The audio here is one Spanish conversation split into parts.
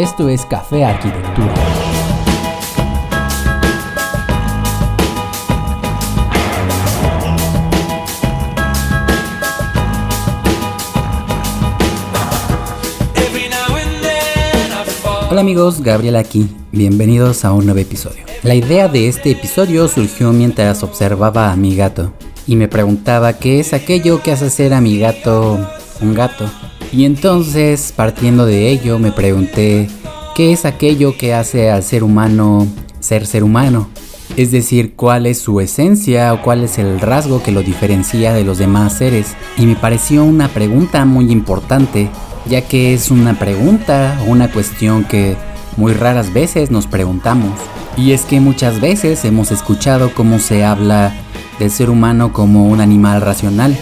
Esto es Café Arquitectura. Hola amigos, Gabriel aquí. Bienvenidos a un nuevo episodio. La idea de este episodio surgió mientras observaba a mi gato y me preguntaba qué es aquello que hace ser a mi gato un gato. Y entonces, partiendo de ello, me pregunté qué es aquello que hace al ser humano ser ser humano. Es decir, cuál es su esencia o cuál es el rasgo que lo diferencia de los demás seres. Y me pareció una pregunta muy importante, ya que es una pregunta una cuestión que muy raras veces nos preguntamos. Y es que muchas veces hemos escuchado cómo se habla del ser humano como un animal racional,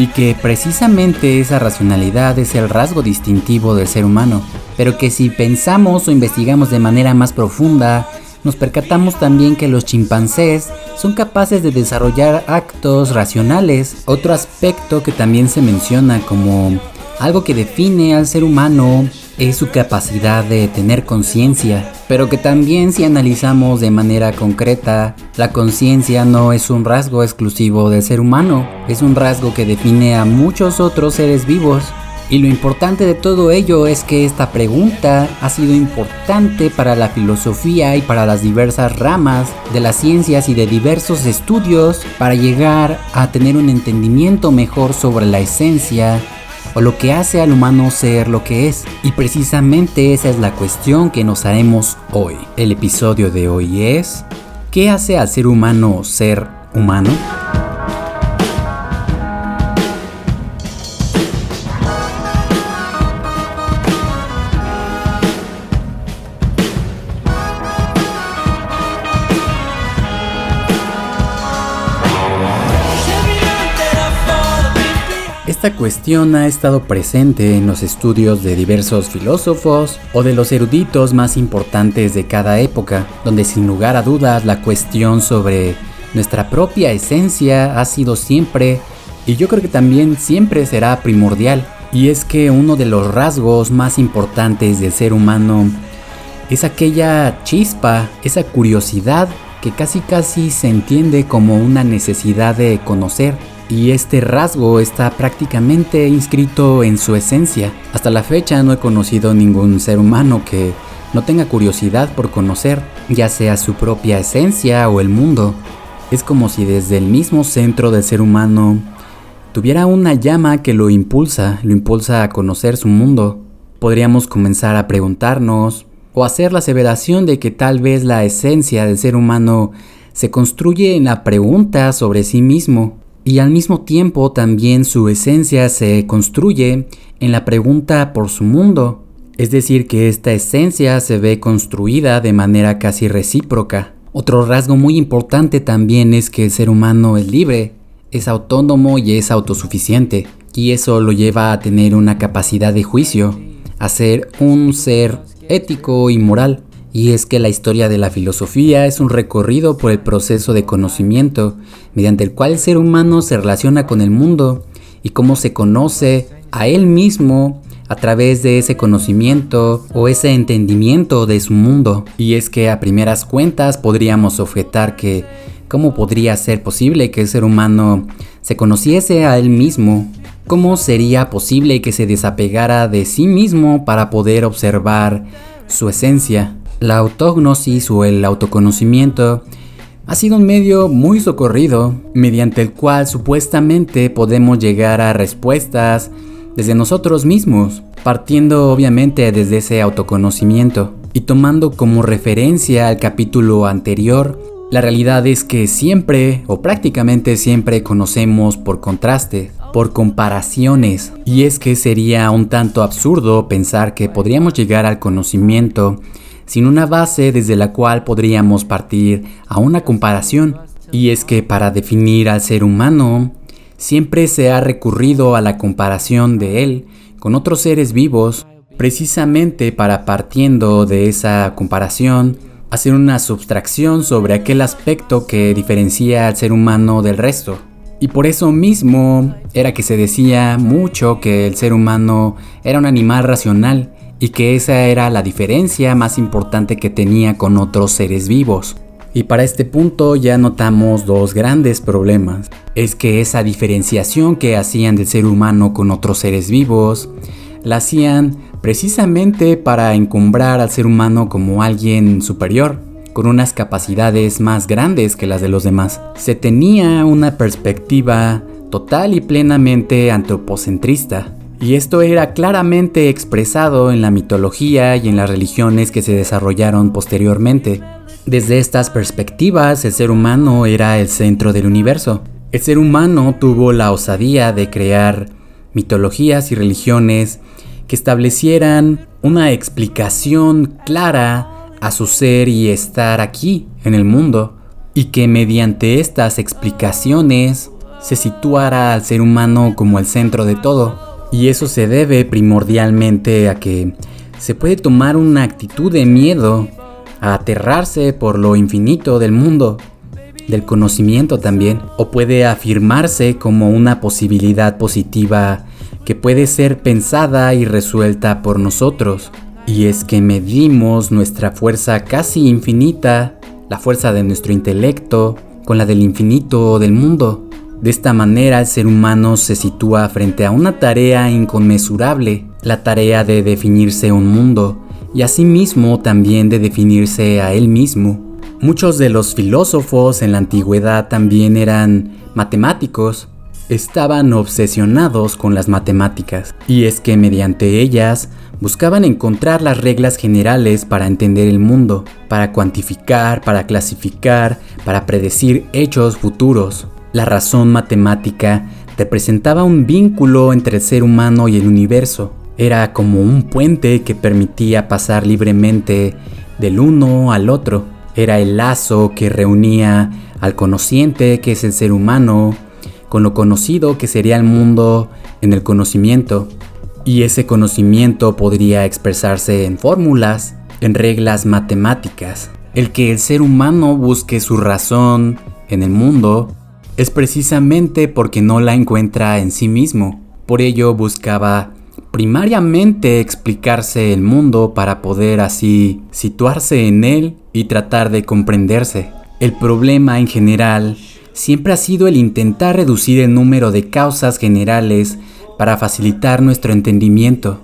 y que precisamente esa racionalidad es el rasgo distintivo del ser humano, pero que si pensamos o investigamos de manera más profunda, nos percatamos también que los chimpancés son capaces de desarrollar actos racionales, otro aspecto que también se menciona como algo que define al ser humano es su capacidad de tener conciencia, pero que también si analizamos de manera concreta, la conciencia no es un rasgo exclusivo del ser humano, es un rasgo que define a muchos otros seres vivos. Y lo importante de todo ello es que esta pregunta ha sido importante para la filosofía y para las diversas ramas de las ciencias y de diversos estudios para llegar a tener un entendimiento mejor sobre la esencia o lo que hace al humano ser lo que es. Y precisamente esa es la cuestión que nos haremos hoy. El episodio de hoy es, ¿qué hace al ser humano ser humano? Esta cuestión ha estado presente en los estudios de diversos filósofos o de los eruditos más importantes de cada época, donde sin lugar a dudas la cuestión sobre nuestra propia esencia ha sido siempre, y yo creo que también siempre será primordial, y es que uno de los rasgos más importantes del ser humano es aquella chispa, esa curiosidad que casi casi se entiende como una necesidad de conocer y este rasgo está prácticamente inscrito en su esencia. Hasta la fecha no he conocido ningún ser humano que no tenga curiosidad por conocer, ya sea su propia esencia o el mundo. Es como si desde el mismo centro del ser humano tuviera una llama que lo impulsa, lo impulsa a conocer su mundo. Podríamos comenzar a preguntarnos o hacer la aseveración de que tal vez la esencia del ser humano se construye en la pregunta sobre sí mismo y al mismo tiempo también su esencia se construye en la pregunta por su mundo, es decir, que esta esencia se ve construida de manera casi recíproca. Otro rasgo muy importante también es que el ser humano es libre, es autónomo y es autosuficiente, y eso lo lleva a tener una capacidad de juicio, a ser un ser ético y moral. Y es que la historia de la filosofía es un recorrido por el proceso de conocimiento, mediante el cual el ser humano se relaciona con el mundo y cómo se conoce a él mismo a través de ese conocimiento o ese entendimiento de su mundo. Y es que a primeras cuentas podríamos objetar que cómo podría ser posible que el ser humano se conociese a él mismo, cómo sería posible que se desapegara de sí mismo para poder observar su esencia. La autognosis o el autoconocimiento ha sido un medio muy socorrido mediante el cual supuestamente podemos llegar a respuestas desde nosotros mismos, partiendo obviamente desde ese autoconocimiento y tomando como referencia al capítulo anterior, la realidad es que siempre o prácticamente siempre conocemos por contraste, por comparaciones, y es que sería un tanto absurdo pensar que podríamos llegar al conocimiento sin una base desde la cual podríamos partir a una comparación. Y es que para definir al ser humano, siempre se ha recurrido a la comparación de él con otros seres vivos, precisamente para partiendo de esa comparación, hacer una subtracción sobre aquel aspecto que diferencia al ser humano del resto. Y por eso mismo era que se decía mucho que el ser humano era un animal racional y que esa era la diferencia más importante que tenía con otros seres vivos. Y para este punto ya notamos dos grandes problemas. Es que esa diferenciación que hacían del ser humano con otros seres vivos, la hacían precisamente para encumbrar al ser humano como alguien superior, con unas capacidades más grandes que las de los demás. Se tenía una perspectiva total y plenamente antropocentrista. Y esto era claramente expresado en la mitología y en las religiones que se desarrollaron posteriormente. Desde estas perspectivas, el ser humano era el centro del universo. El ser humano tuvo la osadía de crear mitologías y religiones que establecieran una explicación clara a su ser y estar aquí en el mundo, y que mediante estas explicaciones se situara al ser humano como el centro de todo. Y eso se debe primordialmente a que se puede tomar una actitud de miedo, a aterrarse por lo infinito del mundo, del conocimiento también, o puede afirmarse como una posibilidad positiva que puede ser pensada y resuelta por nosotros. Y es que medimos nuestra fuerza casi infinita, la fuerza de nuestro intelecto, con la del infinito del mundo. De esta manera el ser humano se sitúa frente a una tarea inconmensurable, la tarea de definirse un mundo, y asimismo también de definirse a él mismo. Muchos de los filósofos en la antigüedad también eran matemáticos, estaban obsesionados con las matemáticas, y es que mediante ellas buscaban encontrar las reglas generales para entender el mundo, para cuantificar, para clasificar, para predecir hechos futuros. La razón matemática representaba un vínculo entre el ser humano y el universo. Era como un puente que permitía pasar libremente del uno al otro. Era el lazo que reunía al conociente que es el ser humano con lo conocido que sería el mundo en el conocimiento y ese conocimiento podría expresarse en fórmulas, en reglas matemáticas. El que el ser humano busque su razón en el mundo es precisamente porque no la encuentra en sí mismo. Por ello buscaba primariamente explicarse el mundo para poder así situarse en él y tratar de comprenderse. El problema en general siempre ha sido el intentar reducir el número de causas generales para facilitar nuestro entendimiento.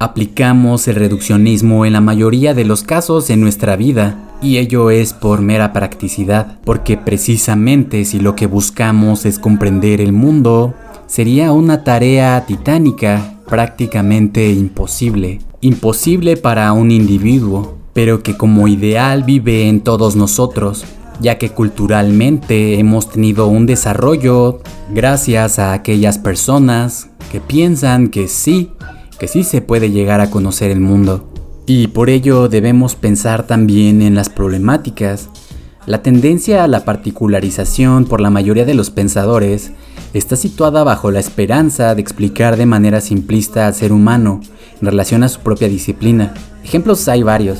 Aplicamos el reduccionismo en la mayoría de los casos en nuestra vida, y ello es por mera practicidad, porque precisamente si lo que buscamos es comprender el mundo, sería una tarea titánica, prácticamente imposible. Imposible para un individuo, pero que como ideal vive en todos nosotros, ya que culturalmente hemos tenido un desarrollo gracias a aquellas personas que piensan que sí, que sí se puede llegar a conocer el mundo. Y por ello debemos pensar también en las problemáticas. La tendencia a la particularización por la mayoría de los pensadores está situada bajo la esperanza de explicar de manera simplista al ser humano en relación a su propia disciplina. Ejemplos hay varios.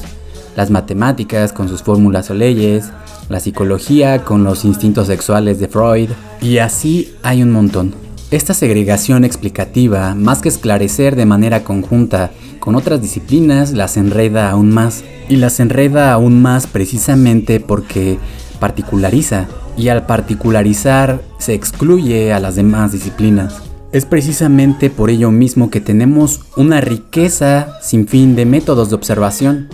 Las matemáticas con sus fórmulas o leyes, la psicología con los instintos sexuales de Freud, y así hay un montón. Esta segregación explicativa, más que esclarecer de manera conjunta con otras disciplinas, las enreda aún más. Y las enreda aún más precisamente porque particulariza. Y al particularizar se excluye a las demás disciplinas. Es precisamente por ello mismo que tenemos una riqueza sin fin de métodos de observación.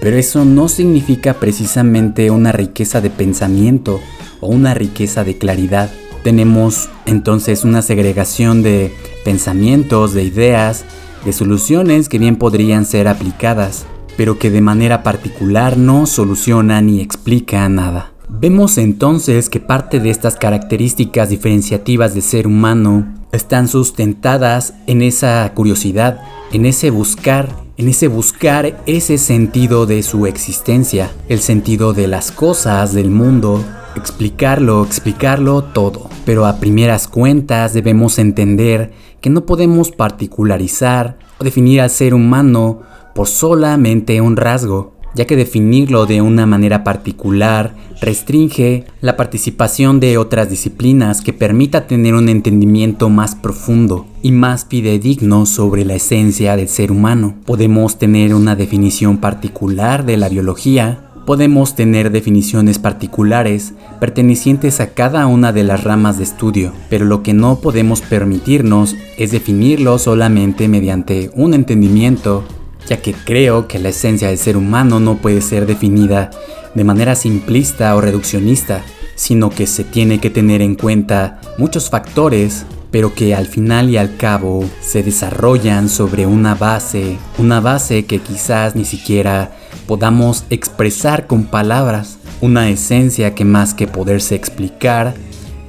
Pero eso no significa precisamente una riqueza de pensamiento o una riqueza de claridad. Tenemos entonces una segregación de pensamientos, de ideas, de soluciones que bien podrían ser aplicadas, pero que de manera particular no solucionan ni explican nada. Vemos entonces que parte de estas características diferenciativas de ser humano están sustentadas en esa curiosidad, en ese buscar, en ese buscar ese sentido de su existencia, el sentido de las cosas, del mundo, explicarlo, explicarlo todo. Pero a primeras cuentas debemos entender que no podemos particularizar o definir al ser humano por solamente un rasgo. ya que definirlo de una manera particular restringe la participación de otras disciplinas que permita tener un entendimiento más profundo y más fidedigno sobre la esencia del ser humano. Podemos tener una definición particular de la biología, podemos tener definiciones particulares pertenecientes a cada una de las ramas de estudio, pero lo que no podemos permitirnos es definirlo solamente mediante un entendimiento, ya que creo que la esencia del ser humano no puede ser definida de manera simplista o reduccionista, sino que se tiene que tener en cuenta muchos factores pero que al final y al cabo se desarrollan sobre una base, una base que quizás ni siquiera podamos expresar con palabras, una esencia que más que poderse explicar,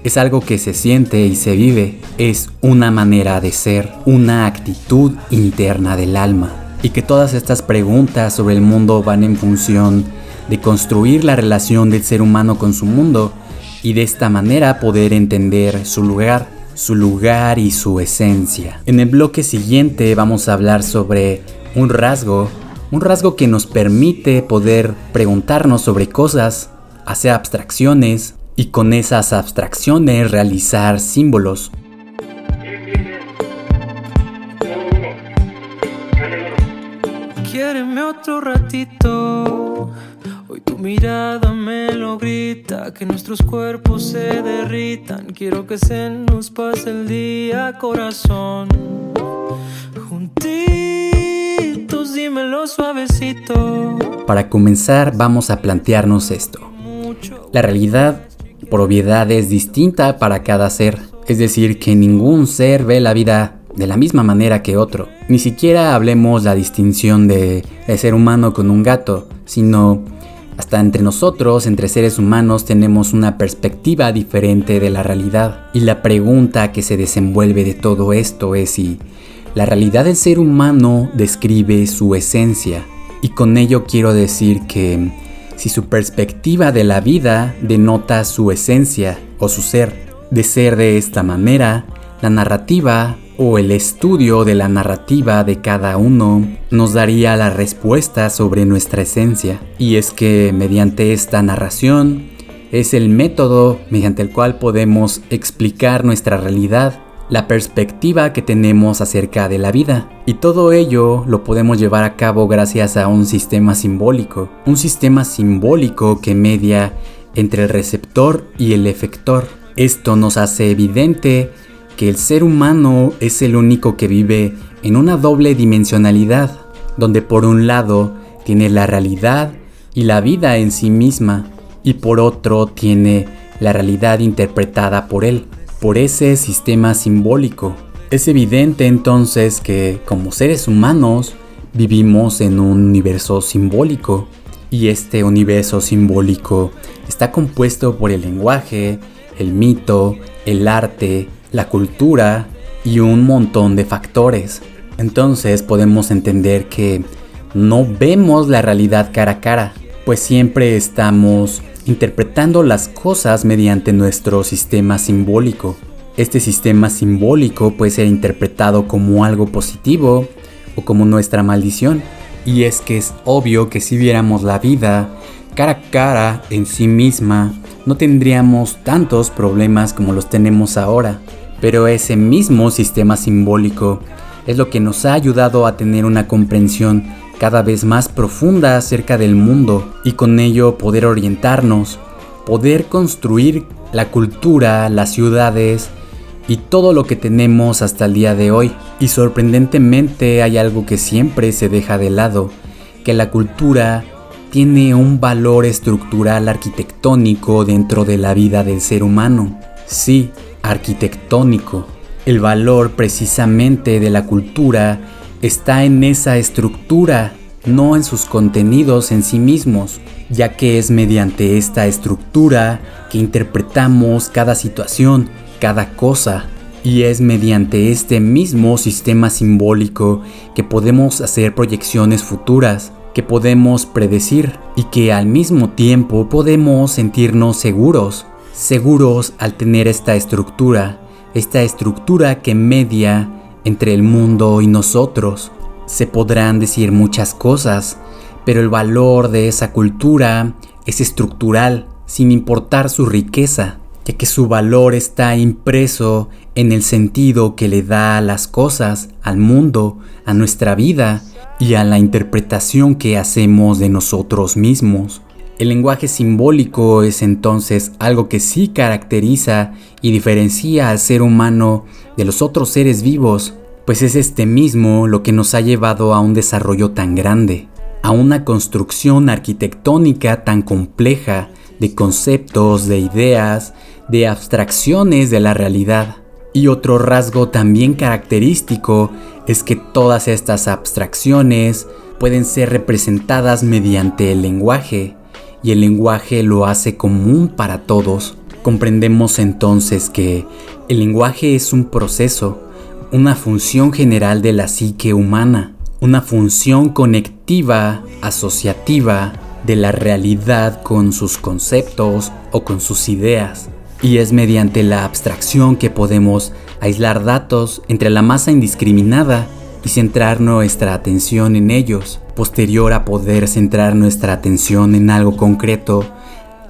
es algo que se siente y se vive, es una manera de ser, una actitud interna del alma. Y que todas estas preguntas sobre el mundo van en función de construir la relación del ser humano con su mundo y de esta manera poder entender su lugar, su lugar y su esencia. En el bloque siguiente vamos a hablar sobre un rasgo un rasgo que nos permite poder preguntarnos sobre cosas, hacer abstracciones y con esas abstracciones realizar símbolos. Otro ratito. Mirada me lo grita, que nuestros cuerpos se derritan. Quiero que se nos pase el día, corazón. suavecito. Para comenzar, vamos a plantearnos esto. La realidad, por obviedad, es distinta para cada ser. Es decir, que ningún ser ve la vida de la misma manera que otro. Ni siquiera hablemos la distinción de, de ser humano con un gato, sino hasta entre nosotros, entre seres humanos, tenemos una perspectiva diferente de la realidad. Y la pregunta que se desenvuelve de todo esto es si la realidad del ser humano describe su esencia y con ello quiero decir que si su perspectiva de la vida denota su esencia o su ser, de ser de esta manera, la narrativa o el estudio de la narrativa de cada uno nos daría la respuesta sobre nuestra esencia. Y es que mediante esta narración es el método mediante el cual podemos explicar nuestra realidad la perspectiva que tenemos acerca de la vida. Y todo ello lo podemos llevar a cabo gracias a un sistema simbólico. Un sistema simbólico que media entre el receptor y el efector. Esto nos hace evidente que el ser humano es el único que vive en una doble dimensionalidad, donde por un lado tiene la realidad y la vida en sí misma, y por otro tiene la realidad interpretada por él por ese sistema simbólico. Es evidente entonces que como seres humanos vivimos en un universo simbólico y este universo simbólico está compuesto por el lenguaje, el mito, el arte, la cultura y un montón de factores. Entonces podemos entender que no vemos la realidad cara a cara, pues siempre estamos interpretando las cosas mediante nuestro sistema simbólico. Este sistema simbólico puede ser interpretado como algo positivo o como nuestra maldición. Y es que es obvio que si viéramos la vida cara a cara en sí misma, no tendríamos tantos problemas como los tenemos ahora. Pero ese mismo sistema simbólico es lo que nos ha ayudado a tener una comprensión cada vez más profunda acerca del mundo y con ello poder orientarnos, poder construir la cultura, las ciudades y todo lo que tenemos hasta el día de hoy. Y sorprendentemente hay algo que siempre se deja de lado, que la cultura tiene un valor estructural arquitectónico dentro de la vida del ser humano. Sí, arquitectónico. El valor precisamente de la cultura está en esa estructura, no en sus contenidos en sí mismos, ya que es mediante esta estructura que interpretamos cada situación, cada cosa, y es mediante este mismo sistema simbólico que podemos hacer proyecciones futuras, que podemos predecir y que al mismo tiempo podemos sentirnos seguros, seguros al tener esta estructura, esta estructura que media entre el mundo y nosotros. Se podrán decir muchas cosas, pero el valor de esa cultura es estructural, sin importar su riqueza, ya que su valor está impreso en el sentido que le da a las cosas, al mundo, a nuestra vida y a la interpretación que hacemos de nosotros mismos. El lenguaje simbólico es entonces algo que sí caracteriza y diferencia al ser humano de los otros seres vivos, pues es este mismo lo que nos ha llevado a un desarrollo tan grande, a una construcción arquitectónica tan compleja de conceptos, de ideas, de abstracciones de la realidad. Y otro rasgo también característico es que todas estas abstracciones pueden ser representadas mediante el lenguaje, y el lenguaje lo hace común para todos, comprendemos entonces que el lenguaje es un proceso, una función general de la psique humana, una función conectiva, asociativa de la realidad con sus conceptos o con sus ideas. Y es mediante la abstracción que podemos aislar datos entre la masa indiscriminada y centrar nuestra atención en ellos. Posterior a poder centrar nuestra atención en algo concreto,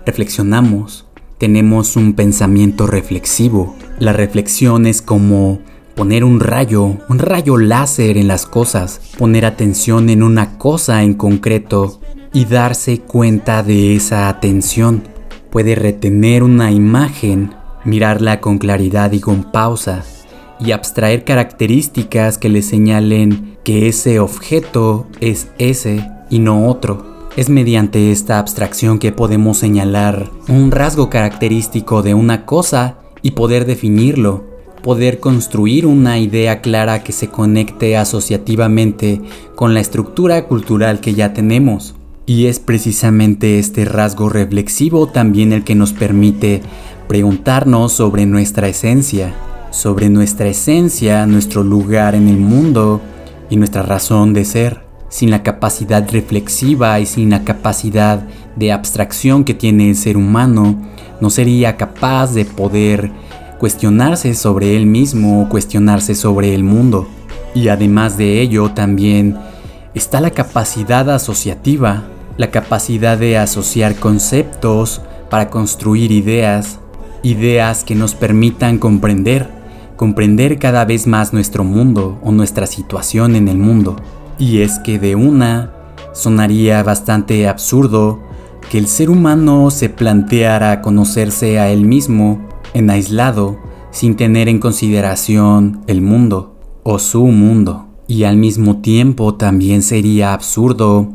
reflexionamos, tenemos un pensamiento reflexivo. La reflexión es como poner un rayo, un rayo láser en las cosas, poner atención en una cosa en concreto y darse cuenta de esa atención. Puede retener una imagen, mirarla con claridad y con pausa, y abstraer características que le señalen que ese objeto es ese y no otro. Es mediante esta abstracción que podemos señalar un rasgo característico de una cosa y poder definirlo, poder construir una idea clara que se conecte asociativamente con la estructura cultural que ya tenemos. Y es precisamente este rasgo reflexivo también el que nos permite preguntarnos sobre nuestra esencia, sobre nuestra esencia, nuestro lugar en el mundo y nuestra razón de ser. Sin la capacidad reflexiva y sin la capacidad de abstracción que tiene el ser humano, no sería capaz de poder cuestionarse sobre él mismo o cuestionarse sobre el mundo. Y además de ello también está la capacidad asociativa, la capacidad de asociar conceptos para construir ideas, ideas que nos permitan comprender comprender cada vez más nuestro mundo o nuestra situación en el mundo. Y es que de una sonaría bastante absurdo que el ser humano se planteara conocerse a él mismo en aislado sin tener en consideración el mundo o su mundo. Y al mismo tiempo también sería absurdo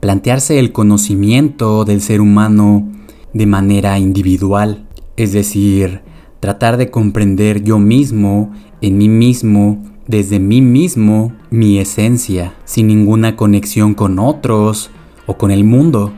plantearse el conocimiento del ser humano de manera individual, es decir, tratar de comprender yo mismo, en mí mismo, desde mí mismo, mi esencia, sin ninguna conexión con otros o con el mundo.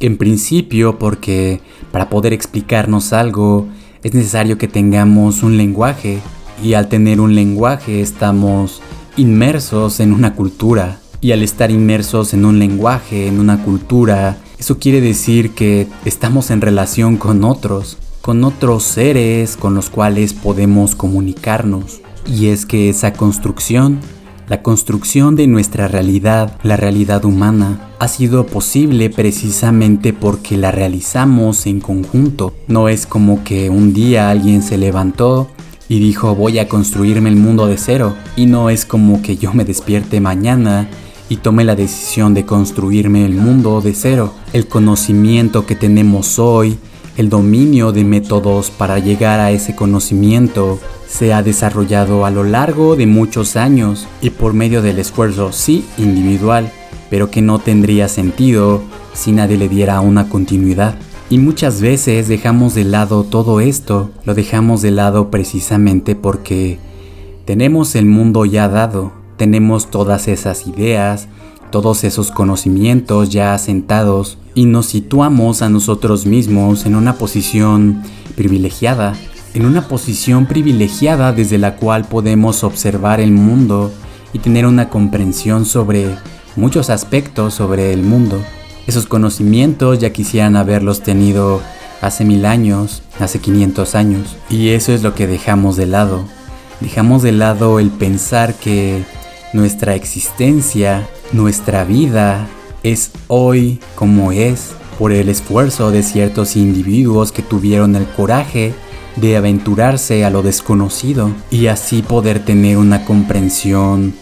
En principio porque para poder explicarnos algo es necesario que tengamos un lenguaje y al tener un lenguaje estamos inmersos en una cultura y al estar inmersos en un lenguaje, en una cultura, eso quiere decir que estamos en relación con otros con otros seres con los cuales podemos comunicarnos. Y es que esa construcción, la construcción de nuestra realidad, la realidad humana, ha sido posible precisamente porque la realizamos en conjunto. No es como que un día alguien se levantó y dijo voy a construirme el mundo de cero. Y no es como que yo me despierte mañana y tome la decisión de construirme el mundo de cero. El conocimiento que tenemos hoy, el dominio de métodos para llegar a ese conocimiento se ha desarrollado a lo largo de muchos años y por medio del esfuerzo sí individual, pero que no tendría sentido si nadie le diera una continuidad. Y muchas veces dejamos de lado todo esto, lo dejamos de lado precisamente porque tenemos el mundo ya dado, tenemos todas esas ideas, todos esos conocimientos ya asentados y nos situamos a nosotros mismos en una posición privilegiada, en una posición privilegiada desde la cual podemos observar el mundo y tener una comprensión sobre muchos aspectos sobre el mundo. Esos conocimientos ya quisieran haberlos tenido hace mil años, hace 500 años, y eso es lo que dejamos de lado. Dejamos de lado el pensar que nuestra existencia, nuestra vida, es hoy como es por el esfuerzo de ciertos individuos que tuvieron el coraje de aventurarse a lo desconocido y así poder tener una comprensión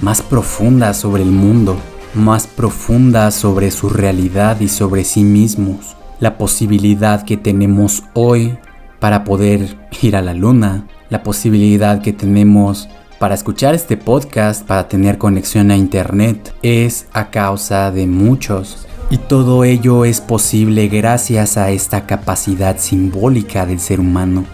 más profunda sobre el mundo, más profunda sobre su realidad y sobre sí mismos. La posibilidad que tenemos hoy para poder ir a la luna, la posibilidad que tenemos para escuchar este podcast, para tener conexión a internet, es a causa de muchos. Y todo ello es posible gracias a esta capacidad simbólica del ser humano.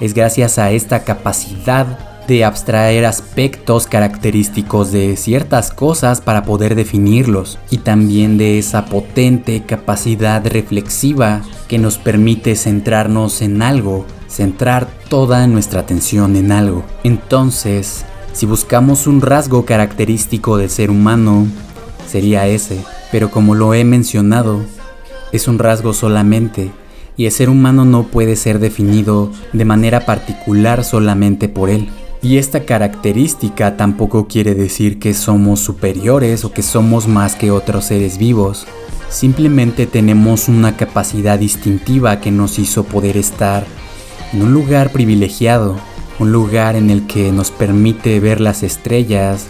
Es gracias a esta capacidad de abstraer aspectos característicos de ciertas cosas para poder definirlos y también de esa potente capacidad reflexiva que nos permite centrarnos en algo, centrar toda nuestra atención en algo. Entonces, si buscamos un rasgo característico del ser humano, sería ese, pero como lo he mencionado, es un rasgo solamente y el ser humano no puede ser definido de manera particular solamente por él. Y esta característica tampoco quiere decir que somos superiores o que somos más que otros seres vivos. Simplemente tenemos una capacidad distintiva que nos hizo poder estar en un lugar privilegiado, un lugar en el que nos permite ver las estrellas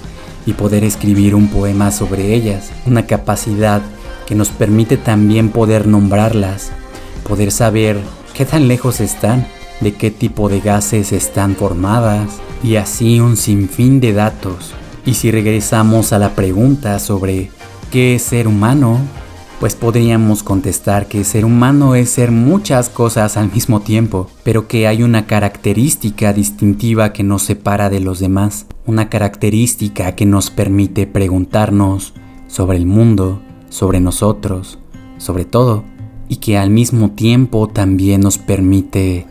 y poder escribir un poema sobre ellas, una capacidad que nos permite también poder nombrarlas, poder saber qué tan lejos están, de qué tipo de gases están formadas y así un sinfín de datos. Y si regresamos a la pregunta sobre qué es ser humano, pues podríamos contestar que ser humano es ser muchas cosas al mismo tiempo, pero que hay una característica distintiva que nos separa de los demás, una característica que nos permite preguntarnos sobre el mundo, sobre nosotros, sobre todo, y que al mismo tiempo también nos permite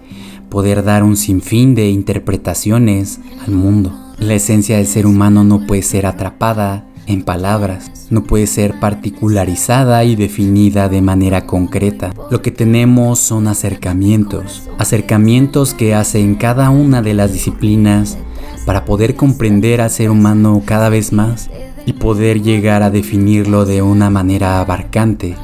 poder dar un sinfín de interpretaciones al mundo. La esencia del ser humano no puede ser atrapada en palabras, no puede ser particularizada y definida de manera concreta. Lo que tenemos son acercamientos, acercamientos que hacen cada una de las disciplinas para poder comprender al ser humano cada vez más y poder llegar a definirlo de una manera abarcante,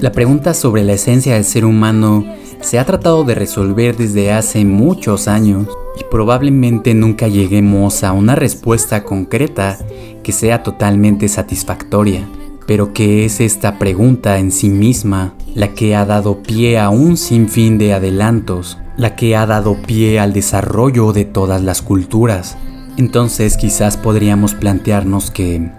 La pregunta sobre la esencia del ser humano se ha tratado de resolver desde hace muchos años y probablemente nunca lleguemos a una respuesta concreta que sea totalmente satisfactoria. Pero ¿qué es esta pregunta en sí misma la que ha dado pie a un sinfín de adelantos, la que ha dado pie al desarrollo de todas las culturas? Entonces quizás podríamos plantearnos que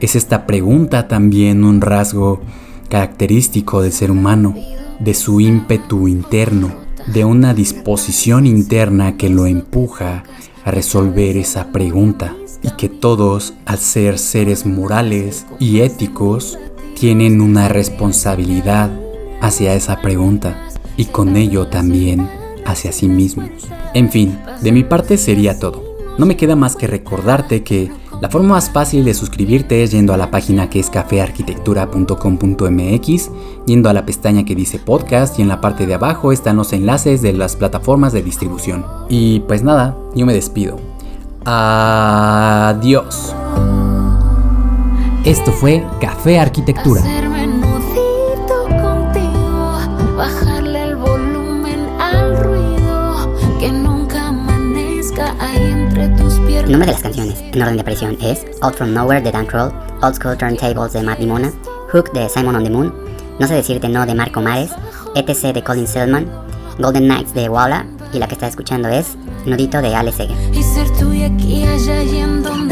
es esta pregunta también un rasgo característico del ser humano, de su ímpetu interno, de una disposición interna que lo empuja a resolver esa pregunta y que todos, al ser seres morales y éticos, tienen una responsabilidad hacia esa pregunta y con ello también hacia sí mismos. En fin, de mi parte sería todo. No me queda más que recordarte que la forma más fácil de suscribirte es yendo a la página que es cafearquitectura.com.mx, yendo a la pestaña que dice podcast y en la parte de abajo están los enlaces de las plataformas de distribución. Y pues nada, yo me despido. Adiós. Esto fue Café Arquitectura. El nombre de las canciones, en orden de aparición, es Out From Nowhere de Dan Kroll, Old School Turntables de Matt Dimona, Hook de Simon on the Moon, No sé decirte no de Marco Mares, ETC de Colin Selman, Golden Nights de Walla y la que está escuchando es Nudito de Ale Seger. Y ser tuya aquí, allá y en donde sea.